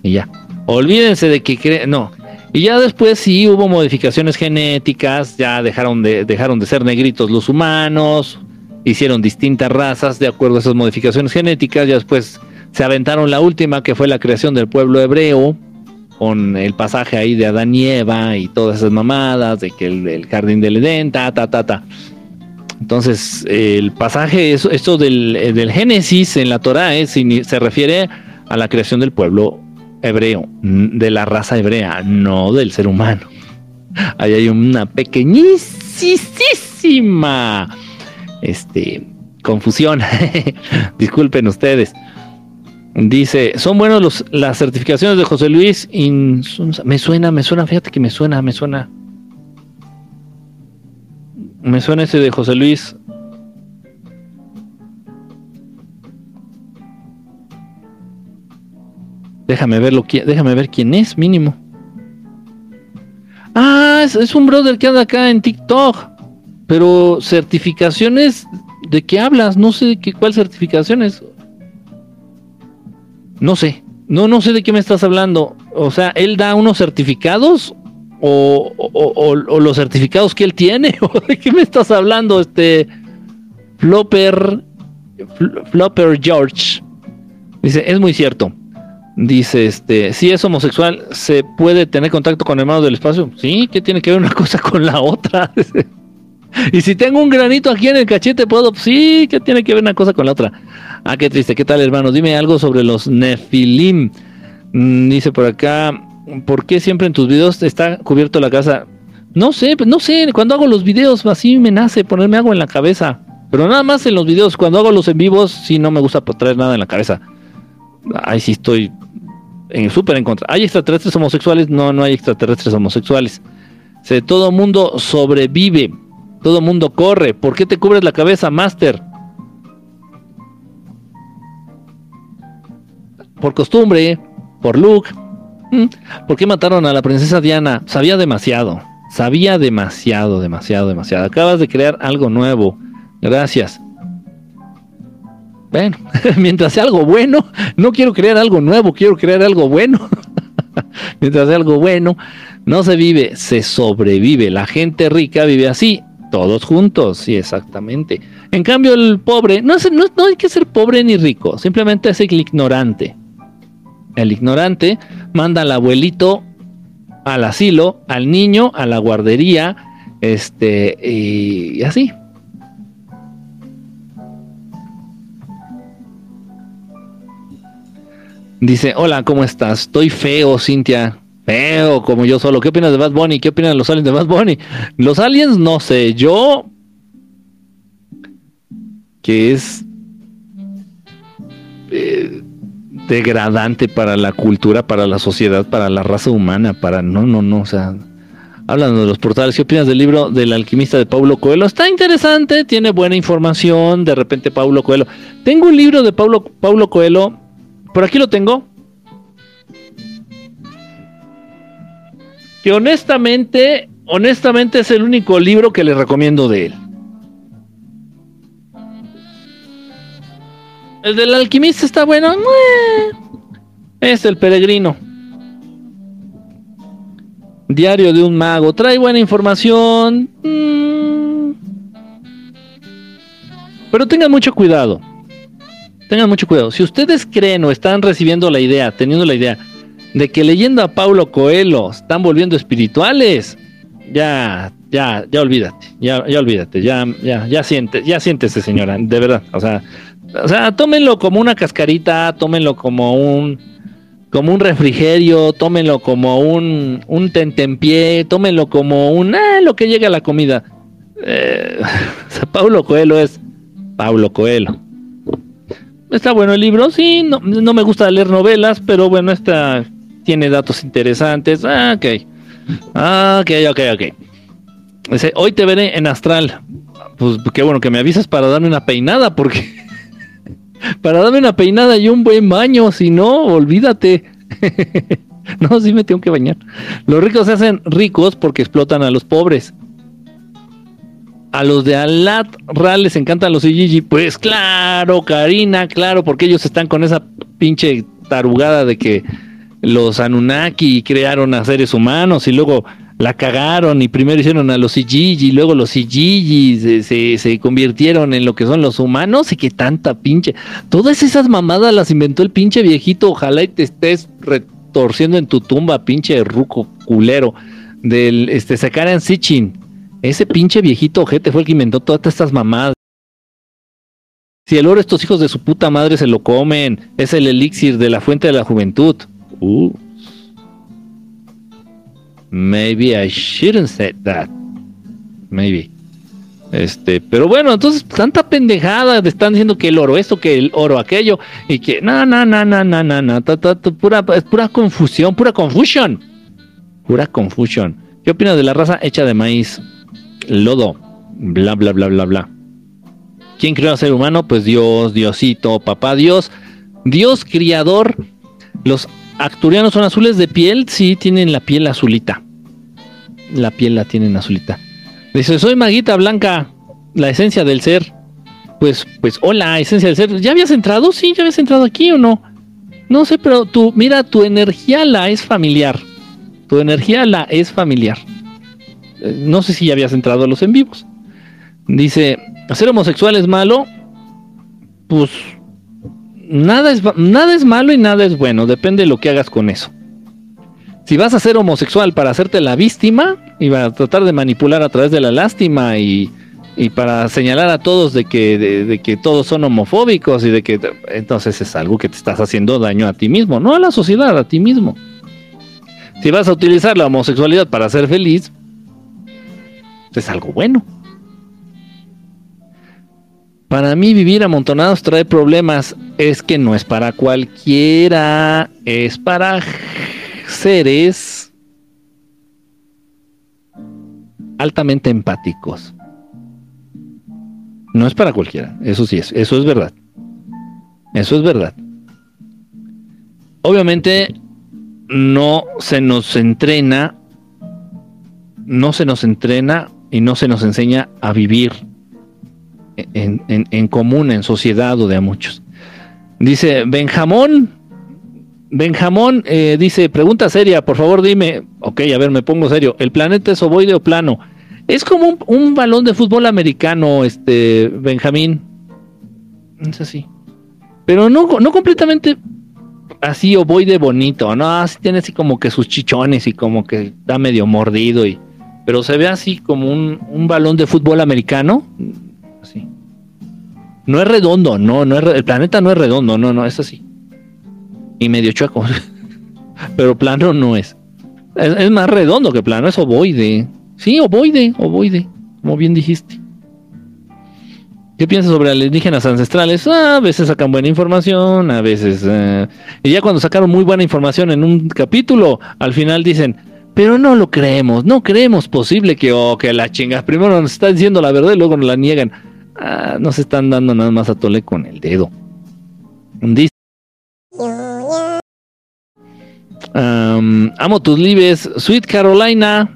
Y ya. Olvídense de que creen. No. Y ya después sí hubo modificaciones genéticas, ya dejaron de, dejaron de ser negritos los humanos, hicieron distintas razas de acuerdo a esas modificaciones genéticas, ya después se aventaron la última que fue la creación del pueblo hebreo, con el pasaje ahí de Adán y Eva y todas esas mamadas, de que el, jardín del Edén, ta, ta, ta, ta. Entonces, el pasaje, esto del, del Génesis en la Torah se refiere a la creación del pueblo hebreo, de la raza hebrea, no del ser humano. Ahí hay una pequeñísima este, confusión. Disculpen ustedes. Dice, son buenos las certificaciones de José Luis. me suena, me suena, fíjate que me suena, me suena. Me suena ese de José Luis. Déjame verlo, déjame ver quién es, mínimo. Ah, es, un brother que anda acá en TikTok. Pero certificaciones, ¿de qué hablas? No sé de qué, cuál certificaciones. No sé, no, no sé de qué me estás hablando. O sea, él da unos certificados o, o, los certificados que él tiene. ¿O de qué me estás hablando? Este Flopper, Flopper George dice: Es muy cierto. Dice: Este, si es homosexual, ¿se puede tener contacto con hermanos del espacio? Sí, ¿qué tiene que ver una cosa con la otra? y si tengo un granito aquí en el cachete, puedo. Sí, ¿qué tiene que ver una cosa con la otra? Ah, qué triste. ¿Qué tal, hermano? Dime algo sobre los Nefilim. Mm, dice por acá, ¿por qué siempre en tus videos está cubierto la casa? No sé, no sé. Cuando hago los videos así me nace ponerme algo en la cabeza. Pero nada más en los videos. Cuando hago los en vivos, sí no me gusta traer nada en la cabeza. Ahí sí estoy en súper en contra. ¿Hay extraterrestres homosexuales? No, no hay extraterrestres homosexuales. Se, todo mundo sobrevive. Todo mundo corre. ¿Por qué te cubres la cabeza, Master? por costumbre, por look. ¿Por qué mataron a la princesa Diana? Sabía demasiado. Sabía demasiado, demasiado, demasiado. Acabas de crear algo nuevo. Gracias. Bueno, mientras sea algo bueno, no quiero crear algo nuevo, quiero crear algo bueno. mientras sea algo bueno, no se vive, se sobrevive. La gente rica vive así, todos juntos, sí, exactamente. En cambio, el pobre, no, no, no hay que ser pobre ni rico, simplemente es el ignorante el ignorante, manda al abuelito al asilo, al niño a la guardería, este, y, así. Dice, hola, ¿cómo estás? Estoy feo, Cintia. Feo, como yo solo. ¿Qué opinas de Bad Bunny? ¿Qué opinas de los aliens de Bad Bunny? Los aliens, no sé. Yo... Que es... Eh, degradante para la cultura, para la sociedad, para la raza humana, para no, no, no, o sea, hablando de los portales, ¿qué opinas del libro del alquimista de Paulo Coelho? Está interesante, tiene buena información, de repente Paulo Coelho. Tengo un libro de Paulo, Paulo Coelho, por aquí lo tengo. Que honestamente, honestamente es el único libro que le recomiendo de él. El del alquimista está bueno. Es el peregrino. Diario de un mago. Trae buena información. Mm. Pero tengan mucho cuidado. Tengan mucho cuidado. Si ustedes creen o están recibiendo la idea, teniendo la idea de que leyendo a Paulo Coelho están volviendo espirituales, ya, ya, ya olvídate, ya, ya olvídate, ya, ya, ya siente, ya siéntese señora, de verdad, o sea, o sea, tómenlo como una cascarita, tómenlo como un, como un refrigerio, tómenlo como un, un tentempié, tómenlo como un, ah, lo que llega a la comida. Eh, Paulo Coelho es Paulo Coelho. Está bueno el libro, sí, no, no me gusta leer novelas, pero bueno, está tiene datos interesantes. Ah, ok. Ah, ok, ok, ok. Dice, hoy te veré en Astral. Pues qué bueno que me avisas para darme una peinada, porque para darme una peinada y un buen baño, si no, olvídate. no, sí me tengo que bañar. Los ricos se hacen ricos porque explotan a los pobres. A los de Alat Ral les encantan los Ijiji. Pues claro, Karina, claro, porque ellos están con esa pinche tarugada de que los Anunnaki crearon a seres humanos y luego la cagaron y primero hicieron a los Ijiji y luego los Ijiji se, se, convirtieron en lo que son los humanos y que tanta pinche. Todas esas mamadas las inventó el pinche viejito. Ojalá y te estés retorciendo en tu tumba, pinche ruco culero. Del este Sakaran Sitchin. Ese pinche viejito ojete fue el que inventó todas estas mamadas. Si el oro estos hijos de su puta madre se lo comen, es el elixir de la fuente de la juventud. Uh. Maybe I shouldn't say that. Maybe. Este, pero bueno, entonces tanta pendejada de están diciendo que el oro esto, que el oro aquello y que no, no, no, no, no, no, no, pura es pura confusión, pura confusión. Pura confusión. ¿Qué opinas de la raza hecha de maíz? Lodo, bla bla bla bla bla. ¿Quién creó al ser humano? Pues Dios, Diosito, papá Dios, Dios criador. Los Acturianos son azules de piel, sí, tienen la piel azulita. La piel la tienen azulita. Dice, soy Maguita Blanca, la esencia del ser. Pues, pues, hola, esencia del ser. ¿Ya habías entrado? Sí, ¿ya habías entrado aquí o no? No sé, pero tú, mira, tu energía la es familiar. Tu energía la es familiar. No sé si ya habías entrado a los en vivos. Dice, ¿ser homosexual es malo? Pues nada es, nada es malo y nada es bueno, depende de lo que hagas con eso. Si vas a ser homosexual para hacerte la víctima y a tratar de manipular a través de la lástima y, para señalar a todos de que, de, que todos son homofóbicos y de que entonces es algo que te estás haciendo daño a ti mismo, no a la sociedad, a ti mismo. Si vas a utilizar la homosexualidad para ser feliz, es algo bueno. Para mí vivir amontonados trae problemas. Es que no es para cualquiera. Es para seres altamente empáticos. No es para cualquiera. Eso sí es. Eso es verdad. Eso es verdad. Obviamente no se nos entrena. No se nos entrena y no se nos enseña a vivir en, común, en sociedad o de a muchos. Dice Benjamón, Benjamón eh, dice, pregunta seria, por favor dime, ok, a ver, me pongo serio, ¿el planeta es ovoide o plano? Es como un, balón de fútbol americano, este, Benjamín. Es así. Pero no, no completamente así ovoide bonito, no, así tiene así como que sus chichones y como que está medio mordido y... Pero se ve así como un, un balón de fútbol americano, no es redondo, no, no es, el planeta no es redondo, no, no, es así. Y medio chueco. Pero plano no es. es. más redondo que plano, es ovoide. Sí, ovoide, ovoide, como bien dijiste. ¿Qué piensas sobre alienígenas ancestrales? Ah, a veces sacan buena información, a veces... Eh, y ya cuando sacaron muy buena información en un capítulo, al final dicen, pero no lo creemos, no creemos posible que, oh, que la chingas. Primero nos están diciendo la verdad y luego nos la niegan. Ah, nos están dando nada más a tole con el dedo. Dice, amo tus libres, Sweet Carolina.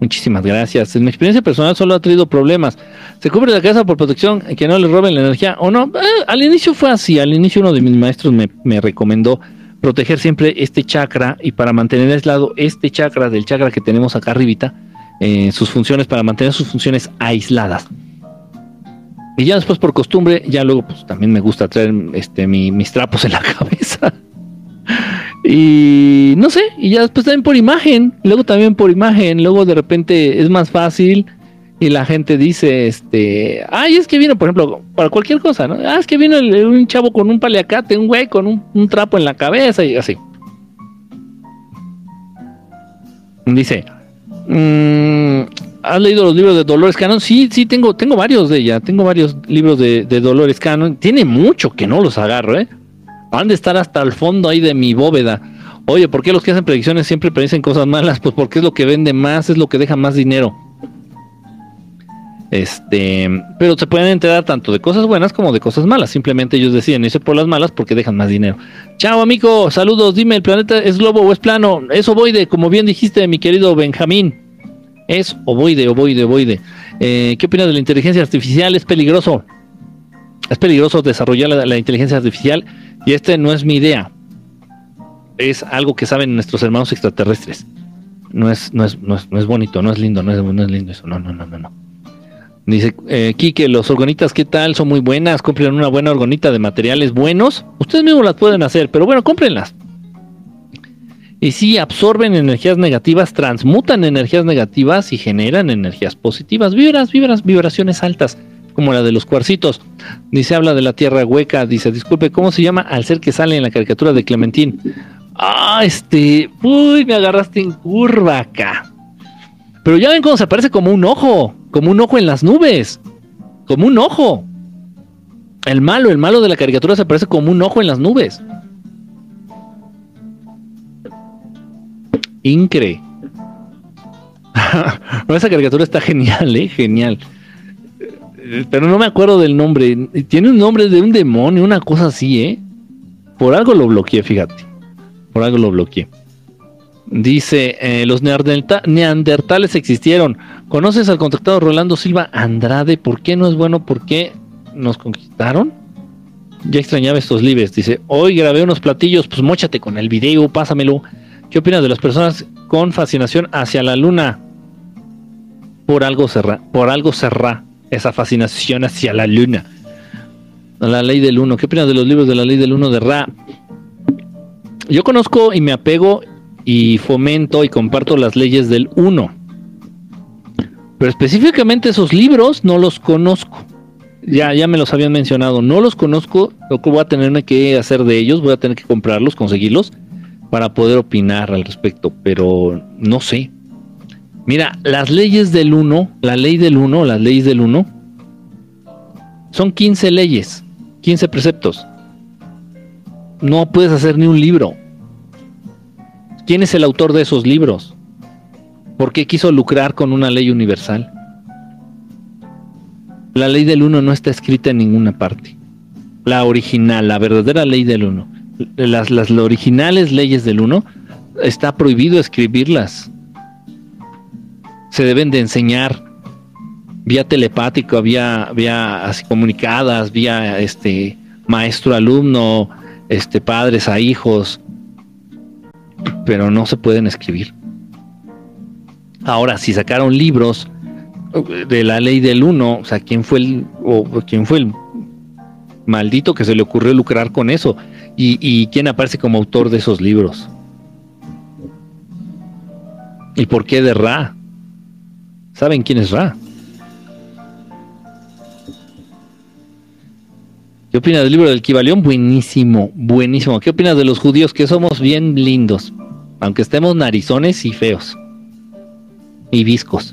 Muchísimas gracias. En mi experiencia personal solo ha traído problemas. Se cubre la casa por protección, que no le roben la energía o no. Eh, al inicio fue así. Al inicio uno de mis maestros me, me recomendó proteger siempre este chakra y para mantener aislado este chakra del chakra que tenemos acá arribita, eh, sus funciones, para mantener sus funciones aisladas. Y ya después por costumbre, ya luego pues también me gusta traer este, mis trapos en la cabeza. y no sé, y ya después también por imagen, luego también por imagen, luego de repente es más fácil y la gente dice, este, ay, es que vino, por ejemplo, para cualquier cosa, ¿no? Ah, es que vino un chavo con un paliacate, un güey con un, trapo en la cabeza y así. Dice, mmm, ¿has leído los libros de Dolores Cannon? Sí, sí, tengo, tengo varios de ella, tengo varios libros de, de Dolores Cannon. Tiene mucho que no los agarro, ¿eh? Van de estar hasta el fondo ahí de mi bóveda. Oye, ¿por qué los que hacen predicciones siempre predicen cosas malas? Pues porque es lo que vende más, es lo que deja más dinero. Este, pero se pueden enterar tanto de cosas buenas como de cosas malas. Simplemente ellos deciden irse por las malas porque dejan más dinero. Chao, amigo. Saludos. Dime, ¿el planeta es globo o es plano? Es ovoide, como bien dijiste, mi querido Benjamín. Es ovoide, ovoide, ovoide. Eh, ¿Qué opinas de la inteligencia artificial? Es peligroso. Es peligroso desarrollar la, inteligencia artificial y este no es mi idea. Es algo que saben nuestros hermanos extraterrestres. No es, no es, no es, no es bonito, no es lindo, no es, no es lindo eso. No, no, no, no, no. Dice eh, Quique, los orgonitas, ¿qué tal? Son muy buenas, compren una buena orgonita de materiales buenos. Ustedes mismos las pueden hacer, pero bueno, cómprenlas. Y sí, absorben energías negativas, transmutan energías negativas y generan energías positivas, vibras, vibras, vibraciones altas, como la de los cuarcitos. Dice, habla de la tierra hueca, dice, disculpe, ¿cómo se llama al ser que sale en la caricatura de Clementín? Ah, este, uy, me agarraste en curva acá. Pero ya ven cómo se aparece como un ojo, como un ojo en las nubes, como un ojo. El malo, el malo de la caricatura se aparece como un ojo en las nubes. Incre. esa caricatura está genial, eh, genial. Pero no me acuerdo del nombre. Tiene un nombre de un demonio, una cosa así, eh. Por algo lo bloqueé, fíjate. Por algo lo bloqueé. Dice, eh, los neandertales existieron. ¿Conoces al contactado Rolando Silva Andrade? ¿Por qué no es bueno? ¿Por qué nos conquistaron? Ya extrañaba estos libres. Dice, hoy grabé unos platillos, pues mochate con el video, pásamelo. ¿Qué opinas de las personas con fascinación hacia la luna? Por algo cerra, por algo cerra esa fascinación hacia la luna. La ley del uno. ¿Qué opinas de los libros de la ley del uno de Ra? Yo conozco y me apego y fomento y comparto las leyes del uno. Pero específicamente esos libros no los conozco. Ya, ya me los habían mencionado, no los conozco, lo que voy a tener que hacer de ellos, voy a tener que comprarlos, conseguirlos, para poder opinar al respecto, pero no sé. Mira, las leyes del uno, la ley del uno, las leyes del uno, son 15 leyes, 15 preceptos. No puedes hacer ni un libro. ¿Quién es el autor de esos libros? ¿Por qué quiso lucrar con una ley universal? La ley del uno no está escrita en ninguna parte. La original, la verdadera ley del uno. Las, las originales leyes del uno está prohibido escribirlas. Se deben de enseñar vía telepático, vía, vía comunicadas, vía este maestro alumno, este padres a hijos, pero no se pueden escribir. Ahora, si sacaron libros de la ley del uno, o sea, ¿quién fue el, o quién fue el maldito que se le ocurrió lucrar con eso? ¿Y, y quién aparece como autor de esos libros? ¿Y por qué de Ra? ¿Saben quién es Ra? ¿Qué opinas del libro del Kibalión? Buenísimo, buenísimo. ¿Qué opinas de los judíos que somos bien lindos? Aunque estemos narizones y feos. Y viscos.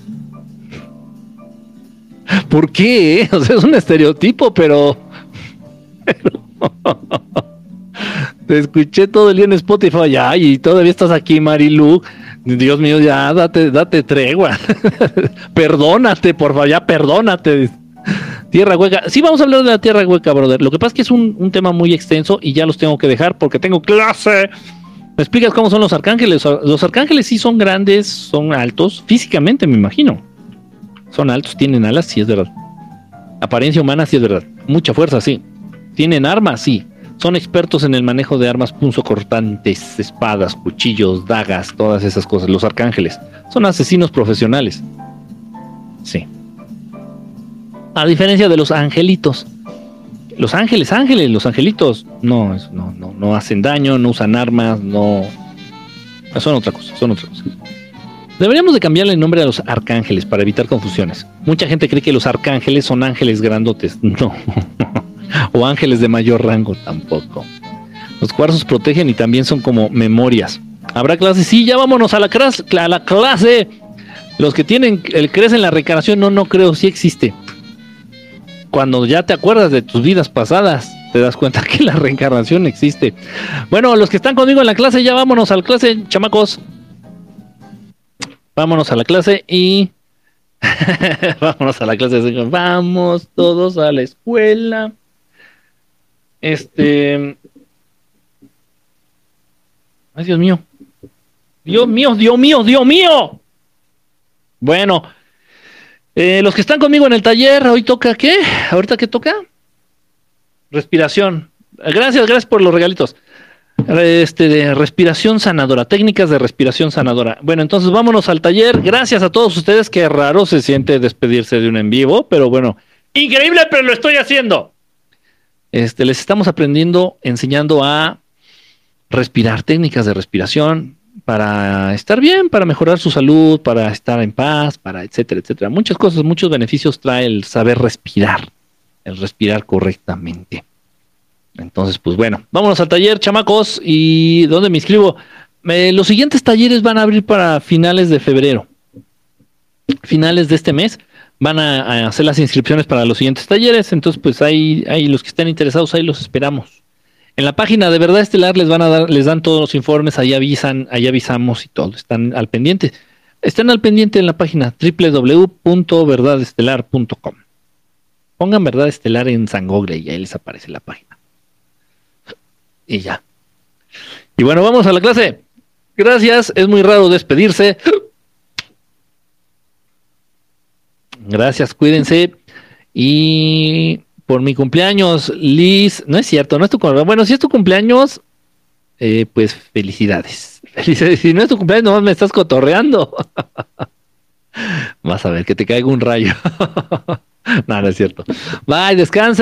¿Por qué? O sea, es un estereotipo, pero... Te escuché todo el día en Spotify ya, y todavía estás aquí, Marilu. Dios mío, ya date, date tregua. perdónate, por favor, ya perdónate. Tierra hueca. Sí, vamos a hablar de la tierra hueca, brother. Lo que pasa es que es un, tema muy extenso y ya los tengo que dejar porque tengo clase. ¿Me explicas cómo son los arcángeles? Los arcángeles sí son grandes, son altos, físicamente me imagino. Son altos, tienen alas, sí es verdad. Apariencia humana, sí es verdad. Mucha fuerza, sí. Tienen armas, sí. Son expertos en el manejo de armas punzocortantes, espadas, cuchillos, dagas, todas esas cosas. Los arcángeles son asesinos profesionales. Sí. A diferencia de los angelitos. Los ángeles, ángeles, los angelitos, no, no, no, no hacen daño, no usan armas, no. Son otra cosa, son otra cosa. Deberíamos de cambiarle el nombre a los arcángeles para evitar confusiones. Mucha gente cree que los arcángeles son ángeles grandotes. No. o ángeles de mayor rango tampoco. Los cuarzos protegen y también son como memorias. ¿Habrá clases? Sí, ya vámonos a la, clase, a la clase. Los que tienen el crees en la reencarnación, no, no creo, sí existe. Cuando ya te acuerdas de tus vidas pasadas, te das cuenta que la reencarnación existe. Bueno, los que están conmigo en la clase, ya vámonos a la clase, chamacos. Vámonos a la clase y vámonos a la clase. Vamos todos a la escuela. Este. Ay, Dios mío. Dios mío, Dios mío, Dios mío. Bueno, eh, los que están conmigo en el taller, hoy toca qué? ¿Ahorita qué toca? Respiración. Gracias, gracias por los regalitos. Este de respiración sanadora, técnicas de respiración sanadora. Bueno, entonces vámonos al taller. Gracias a todos ustedes. Qué raro se siente despedirse de un en vivo, pero bueno, increíble, pero lo estoy haciendo. Este, les estamos aprendiendo, enseñando a respirar, técnicas de respiración para estar bien, para mejorar su salud, para estar en paz, para etcétera, etcétera. Muchas cosas, muchos beneficios trae el saber respirar, el respirar correctamente. Entonces, pues bueno, vámonos al taller, chamacos. ¿Y dónde me inscribo? los siguientes talleres van a abrir para finales de febrero. Finales de este mes van a, hacer las inscripciones para los siguientes talleres. Entonces, pues ahí, ahí los que estén interesados, ahí los esperamos. En la página de Verdad Estelar les van a dar, les dan todos los informes, ahí avisan, ahí avisamos y todo. Están al pendiente. Están al pendiente en la página www.verdadestelar.com. Pongan Verdad Estelar en San y ahí les aparece la página y ya. Y bueno, vamos a la clase. Gracias, es muy raro despedirse. Gracias, cuídense. Y por mi cumpleaños, Liz, no es cierto, no es tu cumpleaños. Bueno, si es tu cumpleaños, eh, pues felicidades. Felicidades. Si no es tu cumpleaños, nomás me estás cotorreando. Vas a ver que te caiga un rayo. no, no es cierto. Bye, descanse.